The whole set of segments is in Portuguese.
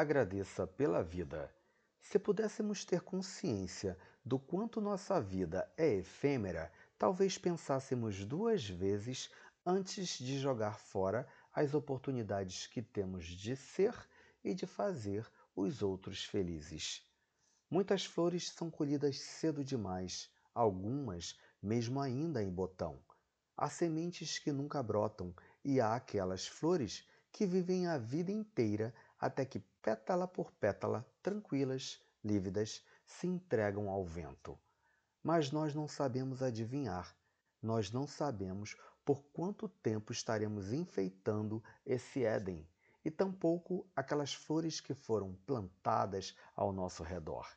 Agradeça pela vida. Se pudéssemos ter consciência do quanto nossa vida é efêmera, talvez pensássemos duas vezes antes de jogar fora as oportunidades que temos de ser e de fazer os outros felizes. Muitas flores são colhidas cedo demais, algumas mesmo ainda em botão. Há sementes que nunca brotam e há aquelas flores que vivem a vida inteira até que, pétala por pétala, tranquilas, lívidas, se entregam ao vento. Mas nós não sabemos adivinhar, nós não sabemos por quanto tempo estaremos enfeitando esse Éden, e tampouco aquelas flores que foram plantadas ao nosso redor.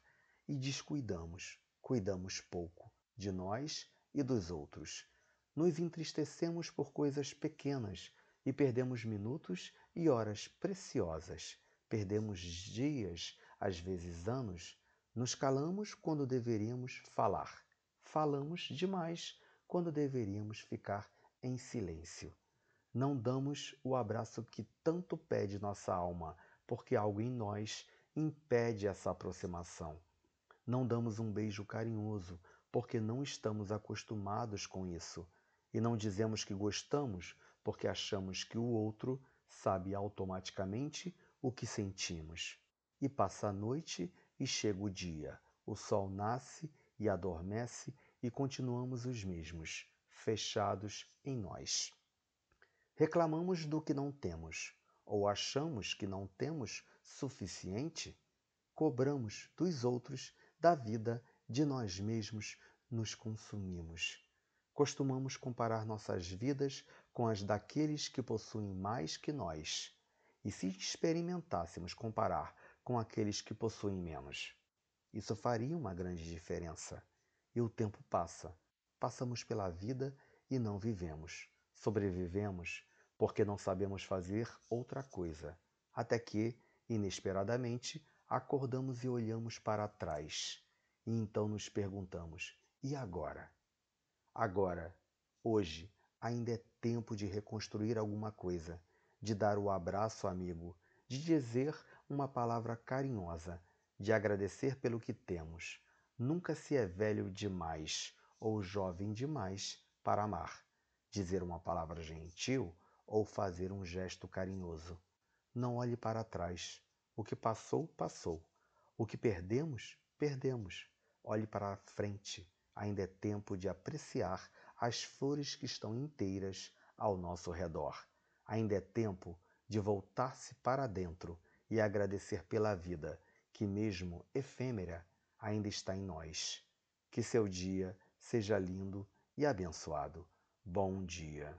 E descuidamos, cuidamos pouco de nós e dos outros. Nos entristecemos por coisas pequenas e perdemos minutos e horas preciosas. Perdemos dias, às vezes anos. Nos calamos quando deveríamos falar. Falamos demais quando deveríamos ficar em silêncio. Não damos o abraço que tanto pede nossa alma, porque algo em nós impede essa aproximação. Não damos um beijo carinhoso, porque não estamos acostumados com isso. E não dizemos que gostamos, porque achamos que o outro sabe automaticamente o que sentimos. E passa a noite e chega o dia. O sol nasce e adormece e continuamos os mesmos, fechados em nós. Reclamamos do que não temos, ou achamos que não temos suficiente? Cobramos dos outros, da vida, de nós mesmos, nos consumimos. Costumamos comparar nossas vidas com as daqueles que possuem mais que nós. E se experimentássemos comparar com aqueles que possuem menos? Isso faria uma grande diferença. E o tempo passa. Passamos pela vida e não vivemos. Sobrevivemos porque não sabemos fazer outra coisa. Até que, inesperadamente, acordamos e olhamos para trás. E então nos perguntamos: e agora? Agora, hoje, ainda é tempo de reconstruir alguma coisa, de dar o abraço amigo, de dizer uma palavra carinhosa, de agradecer pelo que temos. Nunca se é velho demais ou jovem demais para amar. Dizer uma palavra gentil ou fazer um gesto carinhoso. Não olhe para trás. O que passou, passou. O que perdemos, perdemos. Olhe para a frente ainda é tempo de apreciar as flores que estão inteiras ao nosso redor. Ainda é tempo de voltar-se para dentro e agradecer pela vida, que, mesmo efêmera, ainda está em nós. Que seu dia seja lindo e abençoado. Bom dia.